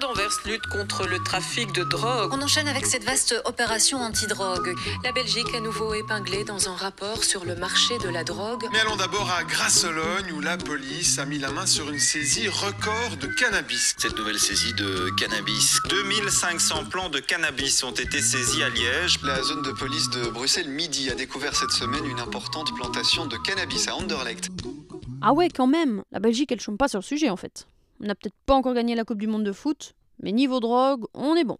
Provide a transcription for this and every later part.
D'Anvers lutte contre le trafic de drogue. On enchaîne avec cette vaste opération anti-drogue. La Belgique à nouveau épinglée dans un rapport sur le marché de la drogue. Mais allons d'abord à Grassologne où la police a mis la main sur une saisie record de cannabis. Cette nouvelle saisie de cannabis. 2500 plants de cannabis ont été saisis à Liège. La zone de police de Bruxelles-Midi a découvert cette semaine une importante plantation de cannabis à Anderlecht. Ah ouais, quand même La Belgique, elle chôme pas sur le sujet en fait. On n'a peut-être pas encore gagné la Coupe du Monde de foot, mais niveau drogue, on est bon.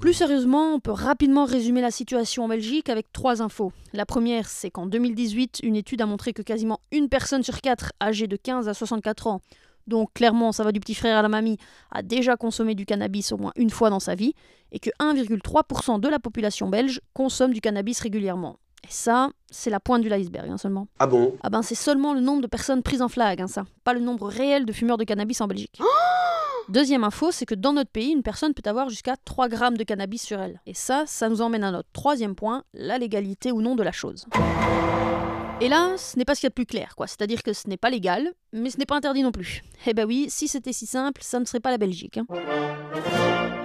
Plus sérieusement, on peut rapidement résumer la situation en Belgique avec trois infos. La première, c'est qu'en 2018, une étude a montré que quasiment une personne sur quatre âgée de 15 à 64 ans, donc clairement ça va du petit frère à la mamie, a déjà consommé du cannabis au moins une fois dans sa vie, et que 1,3% de la population belge consomme du cannabis régulièrement. Et ça, c'est la pointe du iceberg hein, seulement. Ah bon? Ah ben c'est seulement le nombre de personnes prises en flag, hein, ça. Pas le nombre réel de fumeurs de cannabis en Belgique. Deuxième info, c'est que dans notre pays, une personne peut avoir jusqu'à 3 grammes de cannabis sur elle. Et ça, ça nous emmène à notre troisième point, la légalité ou non de la chose. Et là, ce n'est pas ce qu'il y a de plus clair, quoi. C'est-à-dire que ce n'est pas légal, mais ce n'est pas interdit non plus. Eh ben oui, si c'était si simple, ça ne serait pas la Belgique. hein.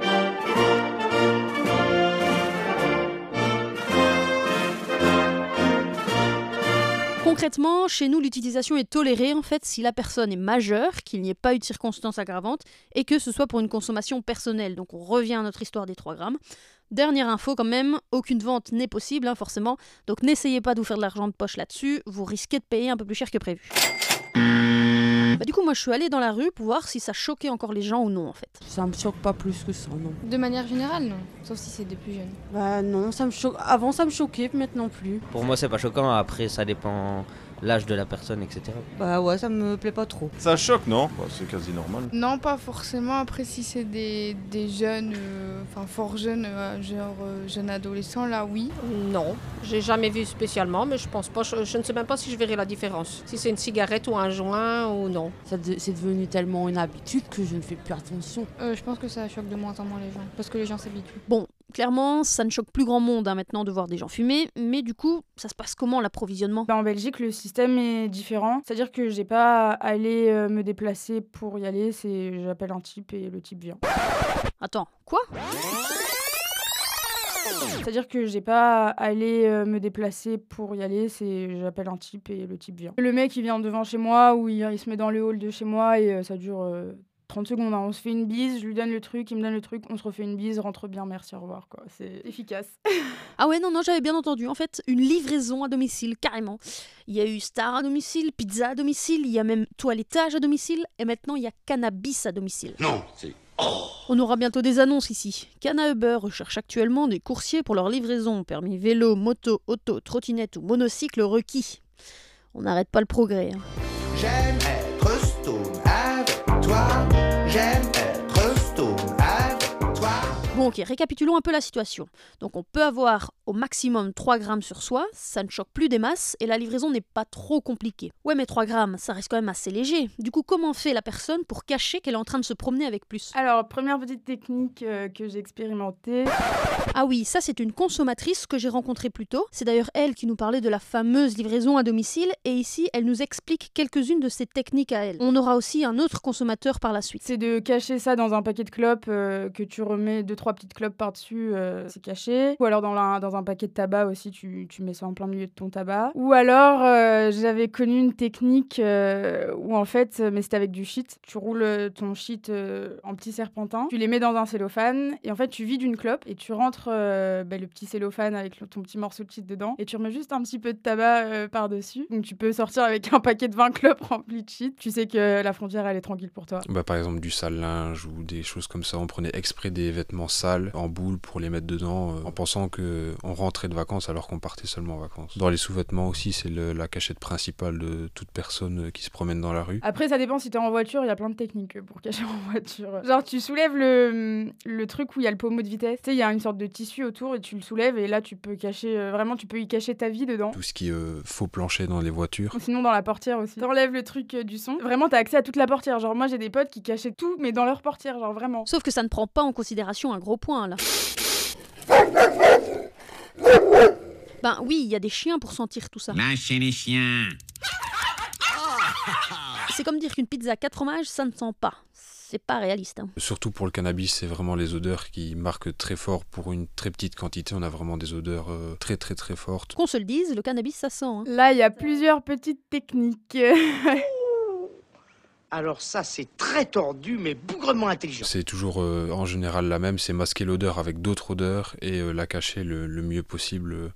Concrètement, chez nous, l'utilisation est tolérée en fait si la personne est majeure, qu'il n'y ait pas eu de circonstances aggravantes et que ce soit pour une consommation personnelle. Donc on revient à notre histoire des 3 grammes. Dernière info quand même, aucune vente n'est possible hein, forcément, donc n'essayez pas de vous faire de l'argent de poche là-dessus, vous risquez de payer un peu plus cher que prévu. Bah, du coup, moi je suis allée dans la rue pour voir si ça choquait encore les gens ou non en fait. Ça me choque pas plus que ça, non. De manière générale, non. Sauf si c'est des plus jeunes. Bah non, ça me choque. Avant ça me choquait, maintenant plus. Pour moi, c'est pas choquant. Après, ça dépend l'âge de la personne, etc. Bah ouais, ça me plaît pas trop. Ça choque, non? Bah, C'est quasi normal. Non, pas forcément. Après, si c'est des, des jeunes, euh, enfin fort jeunes, euh, genre euh, jeunes adolescents, là, oui. Non, j'ai jamais vu spécialement, mais je pense pas. Je, je ne sais même pas si je verrai la différence. Si c'est une cigarette ou un joint ou non. Ça de- C'est devenu tellement une habitude que je ne fais plus attention. Euh, je pense que ça choque de moins en moins les gens. Parce que les gens s'habituent. Bon, clairement, ça ne choque plus grand monde hein, maintenant de voir des gens fumer, mais du coup, ça se passe comment l'approvisionnement? Bah, en Belgique, le système est différent. C'est-à-dire que j'ai pas à aller euh, me déplacer pour y aller. C'est j'appelle un type et le type vient. Attends, quoi? C'est-à-dire que j'ai pas à aller euh, me déplacer pour y aller. C'est j'appelle un type et le type vient. Le mec il vient devant chez moi ou il, il se met dans le hall de chez moi et euh, ça dure. Euh, 30 secondes, hein. on se fait une bise, je lui donne le truc, il me donne le truc, on se refait une bise, rentre bien, merci, au revoir. quoi. C'est efficace. Ah ouais, non, non, j'avais bien entendu. En fait, une livraison à domicile, carrément. Il y a eu Star à domicile, pizza à domicile, il y a même toilettage à domicile, et maintenant il y a cannabis à domicile. Non, c'est. On aura bientôt des annonces ici. Cana Uber recherche actuellement des coursiers pour leur livraison, permis vélo, moto, auto, trottinette ou monocycle requis. On n'arrête pas le progrès. hein. Toi. J'aime ok, récapitulons un peu la situation. Donc, on peut avoir au maximum 3 grammes sur soi, ça ne choque plus des masses et la livraison n'est pas trop compliquée. Ouais, mais 3 grammes, ça reste quand même assez léger. Du coup, comment fait la personne pour cacher qu'elle est en train de se promener avec plus? Alors, première petite technique euh, que j'ai expérimentée. Ah oui, ça c'est une consommatrice que j'ai rencontrée plus tôt. C'est d'ailleurs elle qui nous parlait de la fameuse livraison à domicile et ici elle nous explique quelques-unes de ces techniques à elle. On aura aussi un autre consommateur par la suite. C'est de cacher ça dans un paquet de clopes euh, que tu remets deux trois petites clopes par-dessus, euh, c'est caché. Ou alors dans, un paquet de tabac aussi, tu, mets ça en plein milieu de ton tabac. Ou alors euh, j'avais connu une technique euh, où en fait, mais c'était avec du shit, tu roules ton shit en petits serpentins, tu les mets dans un cellophane et en fait tu vides une clope et tu rentres bah, le petit cellophane avec ton petit morceau de shit dedans et tu remets juste un petit peu de tabac par-dessus. Donc tu peux sortir avec un paquet de 20 clopes rempli de shit. Tu sais que la frontière elle est tranquille pour toi. Bah, par exemple du sale linge ou des choses comme ça. On prenait exprès des vêtements sales en boule pour les mettre dedans euh, en pensant que on rentrait de vacances alors qu'on partait seulement en vacances. Dans les sous-vêtements aussi, c'est la cachette principale de toute personne euh, qui se promène dans la rue. Après, ça dépend si t'es en voiture, il y a plein de techniques pour cacher en voiture. Genre, tu soulèves le, le truc où il y a le pommeau de vitesse. Tu sais, il y a une sorte de tissu autour et tu le soulèves et là, tu peux cacher, euh, vraiment, tu peux y cacher ta vie dedans. Tout ce qui est euh, faux plancher dans les voitures. Ou Sinon, dans la portière aussi. T'enlèves le truc euh, du son. Vraiment, t'as accès à toute la portière. Genre, moi, j'ai des potes qui cachaient tout, mais dans leur portière, genre vraiment. Sauf que ça ne prend pas en considération un gros point là. Ben oui, il y a des chiens pour sentir tout ça. Lâchez les chiens. C'est comme dire qu'une pizza à 4 fromages, ça ne sent pas. C'est pas réaliste. hein. Surtout pour le cannabis, c'est vraiment les odeurs qui marquent très fort. Pour une très petite quantité, on a vraiment des odeurs euh, très très très fortes. Qu'on se le dise, le cannabis, ça sent. hein. Là, il y a plusieurs petites techniques. Alors ça, c'est très tordu, mais bougrement intelligent. C'est toujours euh, en général la même, c'est masquer l'odeur avec d'autres odeurs et euh, la cacher le, mieux possible euh,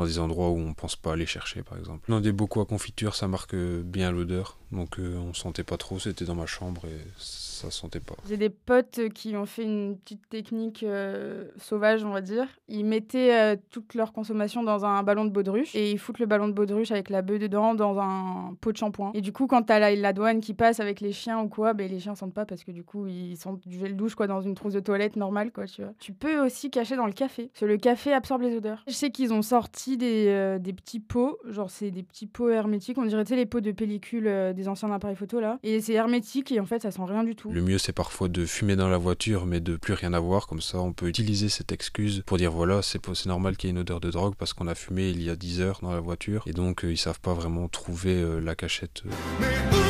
dans des endroits où on pense pas aller chercher par exemple. Dans des bocaux à confiture, ça marque bien l'odeur, donc euh, on sentait pas trop, c'était dans ma chambre et ça sentait pas. J'ai des potes qui ont fait une petite technique euh, sauvage, on va dire. Ils mettaient euh, toute leur consommation dans un ballon de baudruche et ils foutent le ballon de baudruche avec la bœuf dedans dans un pot de shampoing. Et du coup, quand t'as la, la douane qui passe avec les chiens ou quoi, ben, les chiens sentent pas parce que du coup, ils sentent du gel douche quoi, dans une trousse de toilette normale, quoi, tu vois. Tu peux aussi cacher dans le café, parce que le café absorbe les odeurs. Je sais qu'ils ont sorti des, euh, des petits pots, genre c'est des petits pots hermétiques, on dirait tu sais, les pots de pellicule euh, des anciens appareils photo là. Et c'est hermétique et en fait, ça sent rien du tout. Le mieux c'est parfois de fumer dans la voiture mais de plus rien avoir, comme ça on peut utiliser cette excuse pour dire voilà c'est normal qu'il y ait une odeur de drogue parce qu'on a fumé il y a 10 heures dans la voiture et donc euh, ils savent pas vraiment trouver euh, la cachette. euh.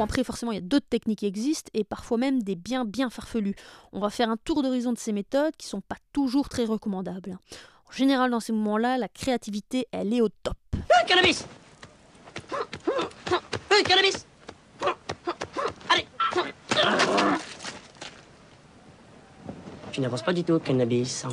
Bon, après, forcément, il y a d'autres techniques qui existent et parfois même des bien bien farfelues. On va faire un tour d'horizon de ces méthodes qui sont pas toujours très recommandables. En général, dans ces moments-là, la créativité, elle est au top. Cannabis cannabis Allez Tu n'avances pas du tout, cannabis. hein.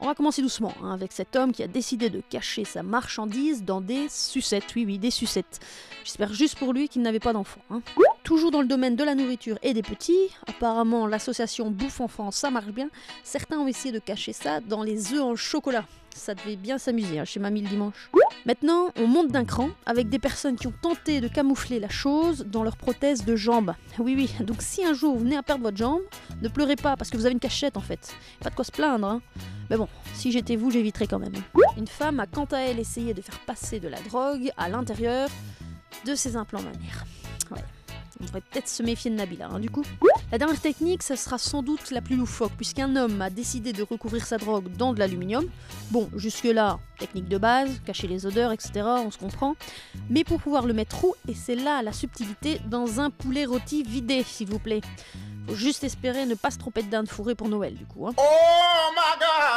On va commencer doucement hein, avec cet homme qui a décidé de cacher sa marchandise dans des sucettes. Oui, oui, des sucettes. J'espère juste pour lui qu'il n'avait pas d'enfant. hein. Toujours dans le domaine de la nourriture et des petits, apparemment l'association Bouffe Enfant, ça marche bien. Certains ont essayé de cacher ça dans les œufs en chocolat. Ça devait bien s'amuser hein, chez Mamie le dimanche. Maintenant, on monte d'un cran avec des personnes qui ont tenté de camoufler la chose dans leur prothèse de jambe. Oui, oui, donc si un jour vous venez à perdre votre jambe, ne pleurez pas parce que vous avez une cachette en fait. Pas de quoi se plaindre. Mais bon, si j'étais vous, j'éviterais quand même. Une femme a quant à elle essayé de faire passer de la drogue à l'intérieur de ses implants mammaires. Ouais. On devrait peut-être se méfier de Nabila, hein, du coup. La dernière technique, ça sera sans doute la plus loufoque, puisqu'un homme a décidé de recouvrir sa drogue dans de l'aluminium. Bon, jusque-là, technique de base, cacher les odeurs, etc., on se comprend. Mais pour pouvoir le mettre où, et c'est là la subtilité, dans un poulet rôti vidé, s'il vous plaît. Faut juste espérer ne pas se tromper de dinde fourrée pour Noël, du coup. hein.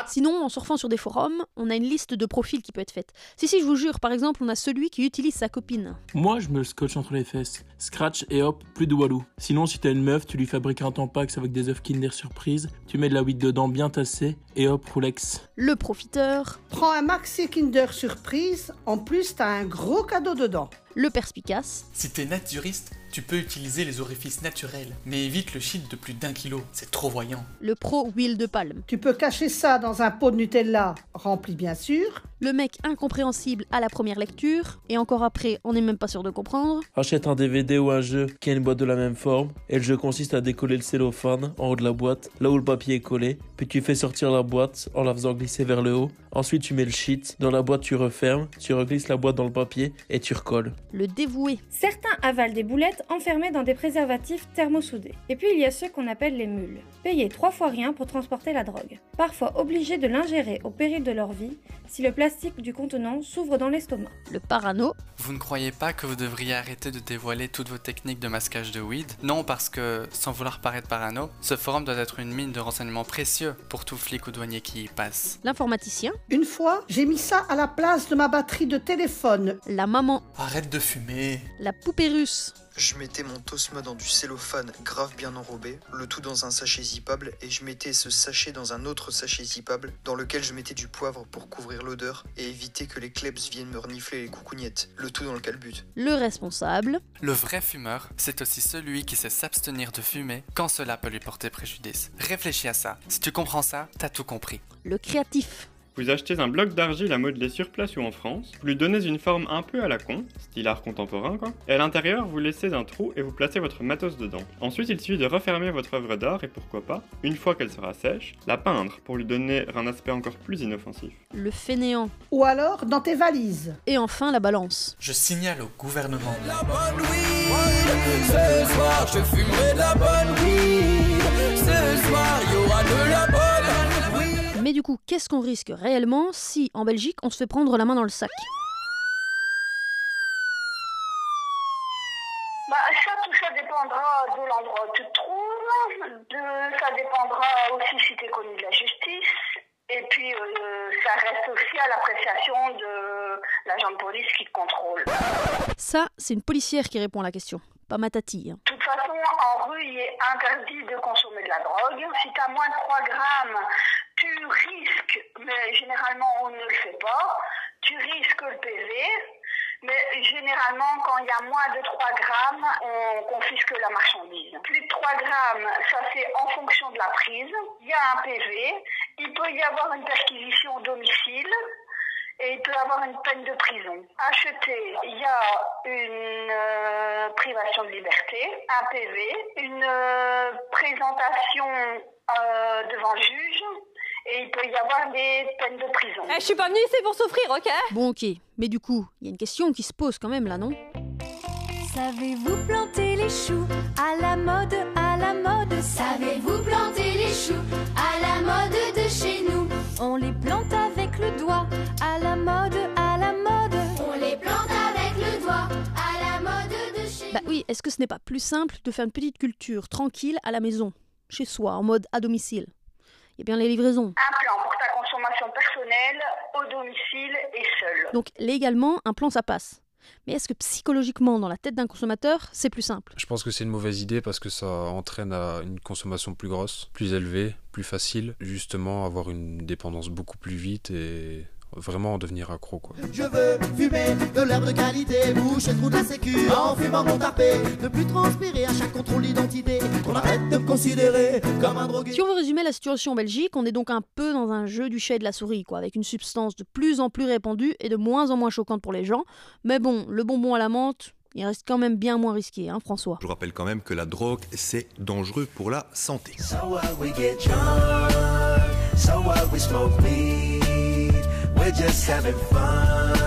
Sinon, en surfant sur des forums, on a une liste de profils qui peut être faite. Si, si, je vous jure, par exemple, on a celui qui utilise sa copine. Moi, je me le scotche entre les fesses. Scratch et hop, plus de walou. Sinon, si t'as une meuf, tu lui fabriques un tampax avec des œufs Kinder Surprise, tu mets de la weed dedans bien tassée, et hop, Rolex. Le profiteur, Prends un maxi Kinder Surprise, en plus t'as un gros cadeau dedans. Le perspicace, Si t'es naturiste, tu peux utiliser les orifices naturels, mais évite le shit de plus d'un kilo, c'est trop voyant. le pro huile de palme, Tu peux cacher ça dans un pot de Nutella, rempli bien sûr. Le mec incompréhensible à la première lecture, et encore après, on n'est même pas sûr de comprendre, Achète un DVD ou un jeu qui a une boîte de la même forme, et le jeu consiste à décoller le cellophane en haut de la boîte, là où le papier est collé, puis tu fais sortir la boîte en la faisant glisser vers le haut. Ensuite, tu mets le shit, dans la boîte tu refermes, tu reglisses la boîte dans le papier et tu recolles. le dévoué, Certains avalent des boulettes enfermées dans des préservatifs thermosoudés. Et puis il y a ceux qu'on appelle les mules, payés trois fois rien pour transporter la drogue. Parfois obligés de l'ingérer au péril de leur vie si le plastique du contenant s'ouvre dans l'estomac. le parano, Vous ne croyez pas que vous devriez arrêter de dévoiler toutes vos techniques de masquage de weed? Non, parce que, sans vouloir paraître parano, ce forum doit être une mine de renseignements précieux pour tout flic ou douanier qui y passe. l'informaticien, Une fois, j'ai mis ça à la place de ma batterie de téléphone. la maman, Arrête de fumer la poupée russe, Je mettais mon tosma dans du cellophane grave bien enrobé, le tout dans un sachet zippable, et je mettais ce sachet dans un autre sachet zippable, dans lequel je mettais du poivre pour couvrir l'odeur et éviter que les klebs viennent me renifler les coucougnettes, le tout dans le calbut. le responsable, Le vrai fumeur, c'est aussi celui qui sait s'abstenir de fumer quand cela peut lui porter préjudice. Réfléchis à ça. Si tu comprends ça, t'as tout compris. le créatif, Vous achetez un bloc d'argile à modeler sur place ou en France, vous lui donnez une forme un peu à la con, style art contemporain quoi, et à l'intérieur vous laissez un trou et vous placez votre matos dedans. Ensuite il suffit de refermer votre œuvre d'art et pourquoi pas, une fois qu'elle sera sèche, la peindre pour lui donner un aspect encore plus inoffensif. le fainéant, Ou alors dans tes valises. et enfin la balance. Je signale au gouvernement. Ce soir, je fumerai de la bonne weed. qu'est-ce qu'on risque réellement si, en Belgique, on se fait prendre la main dans le sac? Bah, ça, tout ça dépendra de l'endroit où tu te trouves, ça dépendra aussi si tu es connu de la justice, et puis euh, ça reste aussi à l'appréciation de l'agent de police qui te contrôle. Ça, c'est une policière qui répond à la question, pas ma tati. hein. De toute façon, en rue, il est interdit de consommer de la drogue. Si tu as moins de 3 grammes, tu risques, mais généralement on ne le fait pas, tu risques le PV. Mais généralement, quand il y a moins de 3 grammes, on confisque la marchandise. Plus de 3 grammes, ça c'est en fonction de la prise. Il y a un PV. Il peut y avoir une perquisition au domicile et il peut y avoir une peine de prison. Acheter, il y a une euh, privation de liberté, un PV, une euh, présentation euh, devant le juge et il peut y avoir des peines de prison. Eh, je suis pas venue ici pour souffrir, ok? Bon, ok, mais du coup, il y a une question qui se pose quand même là, non? Savez-vous planter les choux à la mode, à la mode? Savez-vous planter les choux à la mode de chez nous? On les plante avec le doigt, à la mode, à la mode. On les plante avec le doigt, à la mode de chez Bah oui, est-ce que ce n'est pas plus simple de faire une petite culture tranquille à la maison, chez soi, en mode à domicile? Il y a bien les livraisons. Un plan pour ta consommation personnelle, au domicile et seul. Donc légalement, un plan ça passe. Mais est-ce que psychologiquement, dans la tête d'un consommateur, c'est plus simple? Je pense que c'est une mauvaise idée parce que ça entraîne à une consommation plus grosse, plus élevée, plus facile, justement avoir une dépendance beaucoup plus vite et vraiment en devenir accro quoi. Je veux fumer de l'herbe de qualité, boucher le trou de la sécu en fumant mon tarpé, ne plus transpirer à chaque contrôle d'identité, qu'on arrête de me considérer comme un drogué. Si on veut résumer la situation en Belgique, on est donc un peu dans un jeu du chat et de la souris, quoi, avec une substance de plus en plus répandue et de moins en moins choquante pour les gens. Mais bon, le bonbon à la menthe, il reste quand même bien moins risqué, hein, François. Je vous rappelle quand même que la drogue, c'est dangereux pour la santé. So what we get drunk, so what we smoke weed, we're just having fun,